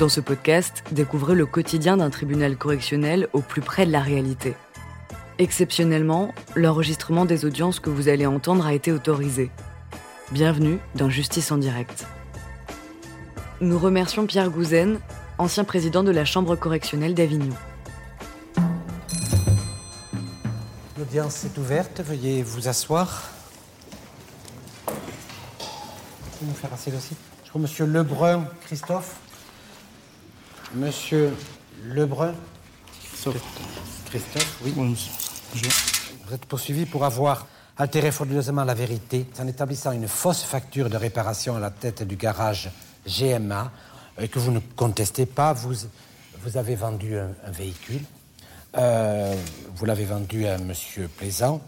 Dans ce podcast, découvrez le quotidien d'un tribunal correctionnel au plus près de la réalité. Exceptionnellement, l'enregistrement des audiences que vous allez entendre a été autorisé. Bienvenue dans Justice en direct. Nous remercions Pierre Gouzen, ancien président de la Chambre correctionnelle d'Avignon. L'audience est ouverte, veuillez vous asseoir. Je crois Monsieur Lebrun, Christophe. Monsieur Lebrun. Christophe, oui. Vous êtes poursuivi pour avoir altéré frauduleusement la vérité en établissant une fausse facture de réparation à la tête du garage GMA et que vous ne contestez pas. Vous, vous avez vendu un, un véhicule. Euh, vous l'avez vendu à Monsieur Plaisant.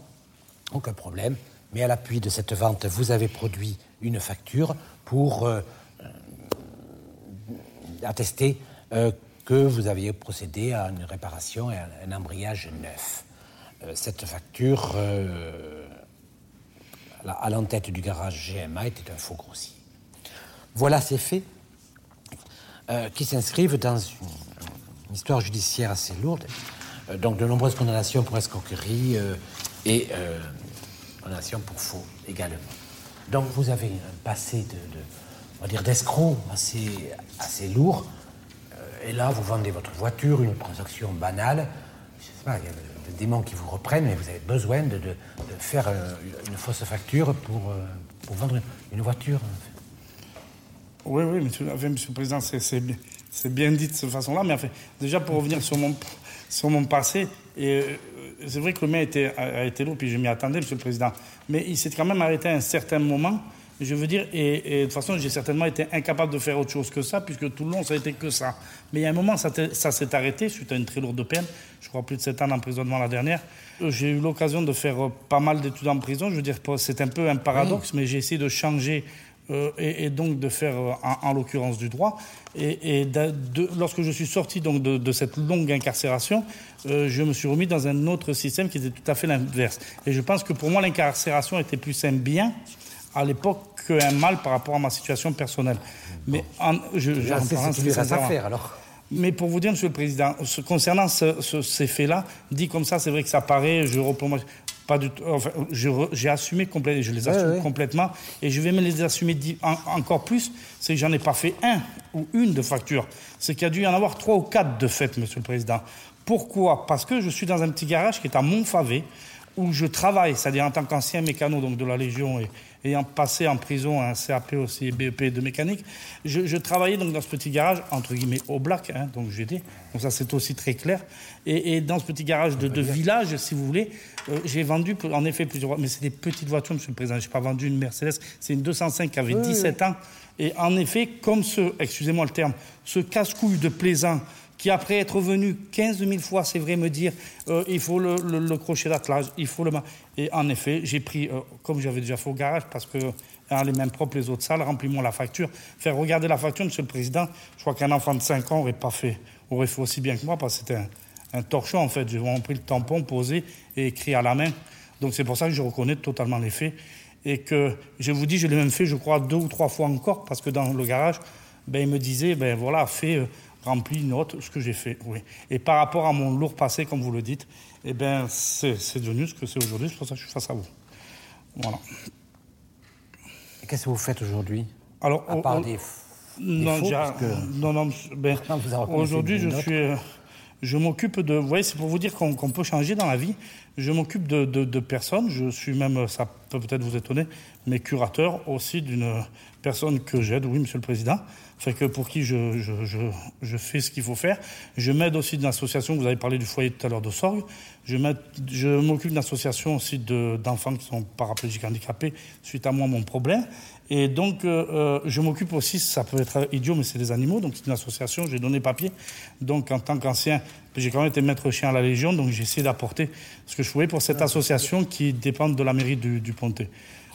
Aucun problème. Mais à l'appui de cette vente, vous avez produit une facture pour euh, euh, attester euh, que vous aviez procédé à une réparation et à un embrayage neuf. Euh, cette facture, euh, à l'entête du garage GMA, était un faux grossier. Voilà ces faits euh, qui s'inscrivent dans une, histoire judiciaire assez lourde. Euh, donc de nombreuses condamnations pour escroquerie euh, et euh, condamnations pour faux également. Donc vous avez un passé de, d'escroc assez, assez lourd. Et là, vous vendez votre voiture, une transaction banale. Je sais pas, il y a le, le démon qui vous reprenne, mais vous avez besoin de, faire euh, une fausse facture pour, euh, pour vendre une voiture. Oui, oui, monsieur, enfin, monsieur le Président, c'est- bien, dit de cette façon-là, mais enfin, déjà pour revenir sur mon, sur mon passé, euh, c'est vrai que le mien a, a été lourd, puis je m'y attendais, monsieur le Président, mais il s'est quand même arrêté à un certain moment, je veux dire, et, et de toute façon, j'ai certainement été incapable de faire autre chose que ça, puisque tout le long, ça a été que ça. Mais il y a un moment, ça, s'est arrêté suite à une très lourde peine, je crois plus de 7 ans d'emprisonnement la dernière. Euh, J'ai eu l'occasion de faire euh, pas mal d'études en prison, je veux dire, c'est un peu un paradoxe, mais j'ai essayé de changer euh, et, et donc de faire, euh, en, en l'occurrence, du droit. Et, et de- de- lorsque je suis sorti donc de, de cette longue incarcération, euh, je me suis remis dans un autre système qui était tout à fait l'inverse. Et je pense que pour moi, l'incarcération était plus un bien à l'époque qu'un mal par rapport à ma situation personnelle. Mais en, je, Là, en c'est parlant à faire, alors. Mais pour vous dire, Monsieur le Président, ce- concernant ce- ce- ces faits-là, dit comme ça, c'est vrai que ça paraît, je pas du tout, enfin, j'ai assumé complètement, je les assume ouais. complètement, et je vais me les assumer en- encore plus, c'est que j'en ai pas fait un ou une de facture, c'est qu'il y a dû y en avoir trois ou quatre de fait, Monsieur le Président. Pourquoi? Parce que je suis dans un petit garage qui est à Montfavet, où je travaille, c'est-à-dire en tant qu'ancien mécano donc de la Légion et ayant passé en prison un CAP aussi BEP de mécanique, je, je travaillais donc dans ce petit garage entre guillemets au black, hein, donc j'étais, donc ça c'est aussi très clair. Et, et dans ce petit garage de, de village, si vous voulez, euh, j'ai vendu en effet plusieurs, mais c'est des petites voitures, Monsieur le Président. J'ai pas vendu une Mercedes, c'est une 205 qui avait 17 ans. Et en effet, comme ce, excusez-moi le terme, ce casse-couille de plaisant qui après être venu 15 000 fois, c'est vrai, me dire euh, il faut le, le- le crochet d'attelage, il faut le... Et en effet, j'ai pris, euh, comme j'avais déjà fait au garage, parce que hein, les mêmes propres, les autres salles, remplis-moi la facture. Faire regarder la facture, Monsieur le Président, je crois qu'un enfant de 5 ans aurait pas fait, aurait fait aussi bien que moi, parce que c'était un, un torchon, en fait. J'ai vraiment pris le tampon, posé et écrit à la main. Donc c'est pour ça que je reconnais totalement les faits. Et que, je vous dis, je l'ai même fait, je crois, deux ou trois fois encore, parce que dans le garage, ben, il me disait, ben voilà, fais, euh, remplis, note, ce que j'ai fait, oui. Et par rapport à mon lourd passé, comme vous le dites, eh ben, c'est devenu ce que c'est aujourd'hui, c'est pour ça que je suis face à vous. Voilà. Qu'est-ce que vous faites aujourd'hui? Alors, À au- part au- des, des non, faux, que- non, ben, aujourd'hui, je une autre. suis, euh, je m'occupe de, vous voyez, c'est pour vous dire qu'on peut changer dans la vie. Je m'occupe de, personnes. Je suis même, ça peut peut-être vous étonner, mais curateur aussi d'une personne que j'aide, oui, Monsieur le Président. Fait que pour qui je, fais ce qu'il faut faire. Je m'aide aussi d'une association. Vous avez parlé du foyer tout à l'heure de Sorgue. Je m'occupe d'une association aussi de- d'enfants qui sont paraplégiques handicapés suite à moi mon problème. Et donc, euh, euh, je m'occupe aussi, ça peut être idiot, mais c'est des animaux, donc c'est une association, j'ai donné papier. Donc, en tant qu'ancien, j'ai quand même été maître chien à la Légion, donc j'ai essayé d'apporter ce que je pouvais pour cette association qui dépend de la mairie du, du Pontet.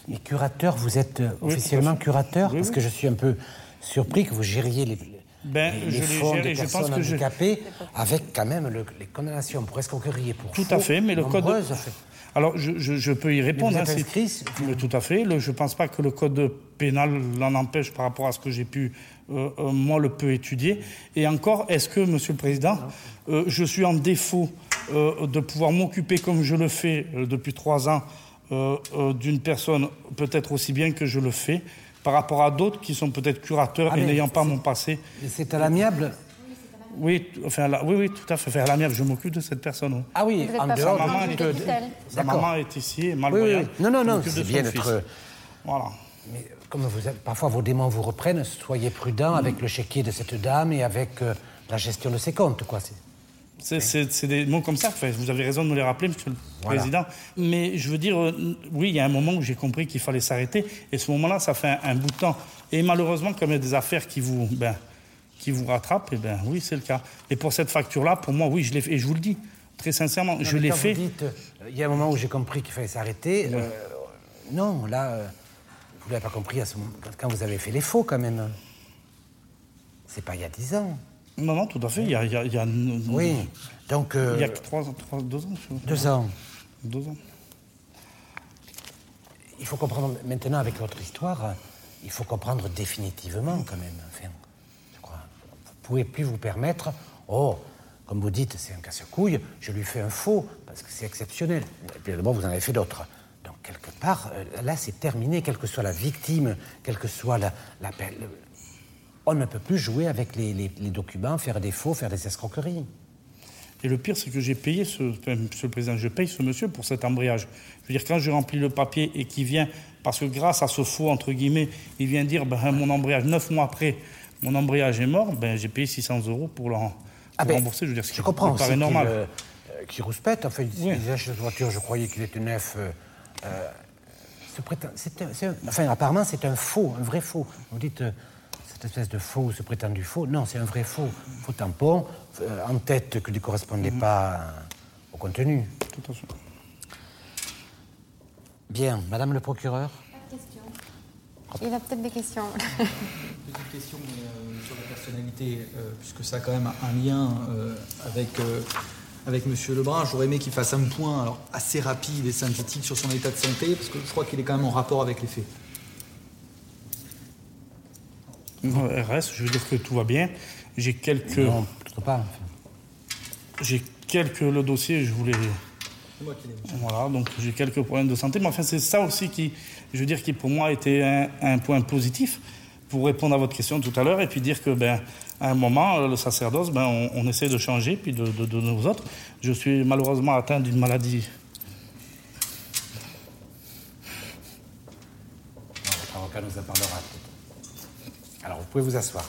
Et curateur, vous êtes euh, Oui, officiellement curateur? Oui, Parce que je suis un peu surpris que vous gériez les, Ben, les, je fonds des et je pense personnes que je- handicapées avec quand même le- les condamnations pour escroquerie et pour Tout faux, à fait, mais le code. Alors, je, je- je peux y répondre. vous êtes hein, inscrit tout à fait. Le- je ne pense pas que le code pénal l'en empêche par rapport à ce que j'ai pu moi le peut étudier. Et encore, est-ce que, Monsieur le Président, je suis en défaut de pouvoir m'occuper comme je le fais depuis trois ans d'une personne peut-être aussi bien que je le fais par rapport à d'autres qui sont peut-être curateurs ah, et n'ayant pas mon passé? C'est à l'amiable oui, enfin, oui, oui, tout à fait. Faire la mienne, je m'occupe de cette personne. Ah oui, en dehors sa maman, de, sa maman est ici, malvoyante. Oui, Non, non, non, c'est bien d'être. Voilà. Mais comme vous avez, parfois vos démons vous reprennent, soyez prudent avec le chéquier de cette dame et avec euh, la gestion de ses comptes, quoi. C'est des mots comme ça. vous avez raison de me les rappeler, Monsieur le Président. Mais je veux dire, euh, oui, il y a un moment où j'ai compris qu'il fallait s'arrêter. Et ce moment-là, ça fait un, bout de temps. Et malheureusement, comme il y a des affaires qui vous, ben, qui vous rattrape, eh bien oui, c'est le cas. Et pour cette facture-là, pour moi, oui, je l'ai fait. Et je vous le dis, très sincèrement, je l'ai fait. Euh, il y a un moment où j'ai compris qu'il fallait s'arrêter. Euh, non, là, euh, vous ne l'avez pas compris à ce moment, quand vous avez fait les faux, quand même. C'est pas il y a dix ans. Non, non, tout à fait. Il y a. Il y a, oui, donc. il y a trois, trois, deux ans. Deux ans. Deux ans. Il faut comprendre maintenant avec votre histoire, il faut comprendre définitivement quand même. Enfin, pouvez plus vous permettre, oh, comme vous dites, c'est un casse-couille, je lui fais un faux, parce que c'est exceptionnel. Et puis d'abord, vous en avez fait d'autres. Donc, quelque part, euh, là, c'est terminé, quelle que soit la victime, quelle que soit la, on ne peut plus jouer avec les, documents, faire des faux, faire des escroqueries. Et le pire, c'est que j'ai payé ce, Monsieur Président, je paye ce monsieur pour cet embrayage. Je veux dire, quand je remplis le papier et qu'il vient, parce que grâce à ce faux, entre guillemets, il vient dire, ben, mon embrayage, neuf mois après, mon embrayage est mort, ben, j'ai payé 600 euros pour le ah ben, rembourser. Je, veux dire, je comprends, c'est normal. Euh, qui rouspète, enfin, il oui. cette voiture, je croyais qu'il était neuf. Euh, euh enfin, apparemment, c'est un faux, un vrai faux. Vous dites euh, cette espèce de faux, ce prétendu faux. Non, c'est un vrai faux. Faux tampon, en tête que ne correspondait mhm. pas au contenu. Tout à fait. Bien, Madame le procureur? Il a peut-être des questions. Petite question euh, sur la personnalité, euh, puisque ça a quand même un lien euh, avec, avec M. Lebrun. J'aurais aimé qu'il fasse un point alors, assez rapide et synthétique sur son état de santé, parce que je crois qu'il est quand même en rapport avec les faits. RS, je veux dire que tout va bien. J'ai quelques. Non, pas. J'ai quelques. Le dossier, je voulais. Moi qui voilà, donc j'ai quelques problèmes de santé, mais enfin, c'est ça aussi qui, je veux dire, qui pour moi était un, un point positif pour répondre à votre question tout à l'heure et puis dire que, ben, à un moment, le sacerdoce, ben, on, essaie de changer, puis de, de, de, nous autres. Je suis malheureusement atteint d'une maladie. Votre avocat nous en parlera. Alors, vous pouvez vous asseoir.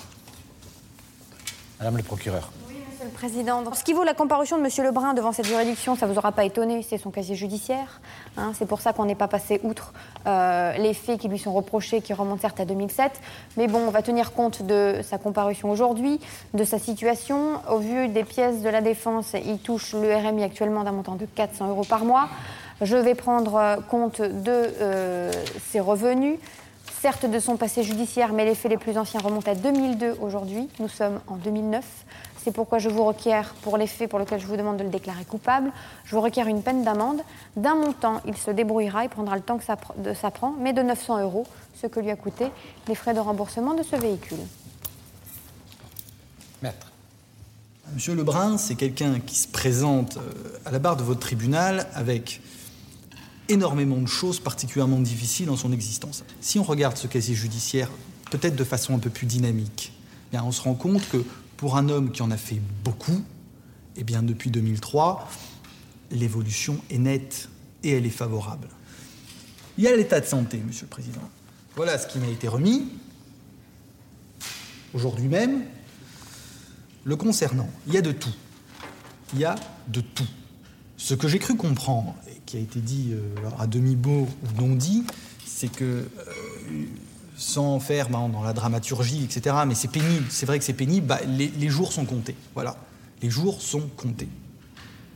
Madame le procureur. Monsieur le Président, ce qui vaut la comparution de Monsieur Lebrun devant cette juridiction, ça ne vous aura pas étonné, c'est son casier judiciaire. Hein. c'est pour ça qu'on n'est pas passé outre euh, les faits qui lui sont reprochés, qui remontent certes à 2007. Mais bon, on va tenir compte de sa comparution aujourd'hui, de sa situation. Au vu des pièces de la défense, il touche le RMI actuellement d'un montant de 400 euros par mois. Je vais prendre euh, compte de euh, ses revenus certes de son passé judiciaire, mais les faits les plus anciens remontent à 2002 aujourd'hui. Nous sommes en 2009. C'est pourquoi je vous requiers, pour les faits pour lesquels je vous demande de le déclarer coupable, je vous requiers une peine d'amende. D'un montant, il se débrouillera, il prendra le temps que ça, de, ça prend, mais de 900 euros, ce que lui a coûté les frais de remboursement de ce véhicule. Maître. Monsieur Lebrun, c'est quelqu'un qui se présente euh, à la barre de votre tribunal avec énormément de choses particulièrement difficiles dans son existence. Si on regarde ce casier judiciaire, peut-être de façon un peu plus dynamique, eh bien on se rend compte que pour un homme qui en a fait beaucoup, eh bien depuis 2003, l'évolution est nette et elle est favorable. Il y a l'état de santé, Monsieur le Président. Voilà ce qui m'a été remis aujourd'hui même. Le concernant, il y a de tout. Il y a de tout. Ce que j'ai cru comprendre, et qui a été dit euh, à demi-mot ou non dit, c'est que euh, sans faire dans la dramaturgie, etc. Mais c'est pénible, c'est vrai que c'est pénible, bah, les, jours sont comptés. Voilà, les jours sont comptés.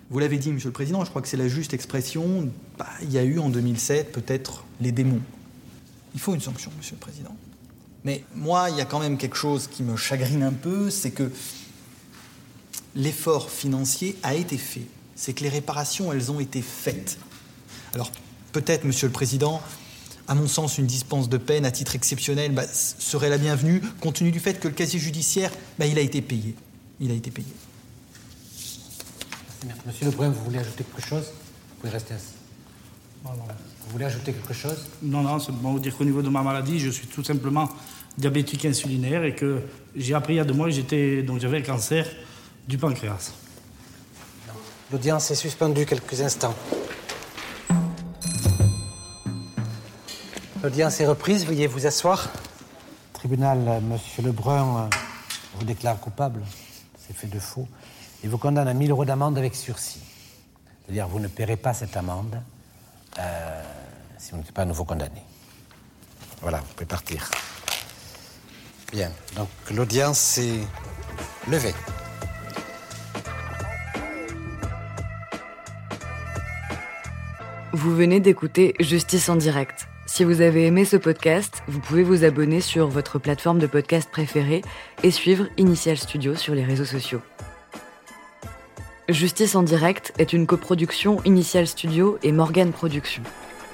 Vous l'avez dit, Monsieur le Président, je crois que c'est la juste expression. Bah, il y a eu en 2007 peut-être les démons. Il faut une sanction, Monsieur le Président. Mais moi, il y a quand même quelque chose qui me chagrine un peu, c'est que l'effort financier a été fait. C'est que les réparations, elles ont été faites. Alors peut-être, Monsieur le Président, À mon sens, une dispense de peine à titre exceptionnel bah, serait la bienvenue, compte tenu du fait que le casier judiciaire, bah, il a été payé. Il a été payé. Monsieur Lebrun, vous voulez ajouter quelque chose? Vous pouvez rester assis. Vous voulez ajouter quelque chose? Non, non, c'est pour vous dire qu'au niveau de ma maladie, je suis tout simplement diabétique insulinaire et que j'ai appris il y a deux mois que j'étais, donc j'avais le cancer du pancréas. L'audience est suspendue quelques instants. L'audience est reprise, veuillez vous asseoir. Tribunal, euh, Monsieur Lebrun euh, vous déclare coupable, c'est fait de faux, et vous condamne à 1000 euros d'amende avec sursis. C'est-à-dire vous ne paierez pas cette amende euh, si vous n'êtes pas à nouveau condamné. Voilà, vous pouvez partir. Bien, donc l'audience est levée. Vous venez d'écouter Justice en direct. Si vous avez aimé ce podcast, vous pouvez vous abonner sur votre plateforme de podcast préférée et suivre Initial Studio sur les réseaux sociaux. Justice en direct est une coproduction Initial Studio et Morgan Productions.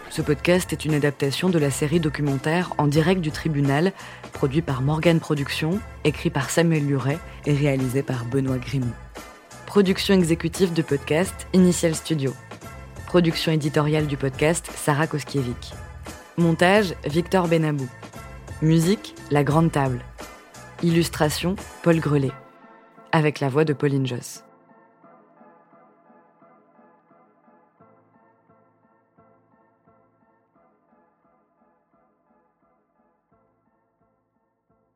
Ce podcast est une adaptation de la série documentaire En direct du tribunal, produit par Morgan Productions, écrit par Samuel Luret et réalisé par Benoît Grimaud. Production exécutive de podcast Initial Studio. Production éditoriale du podcast Sarah Koskiewicz. Montage Victor Benabou. Musique La Grande Table. Illustration Paul Grelet. Avec la voix de Pauline Joss.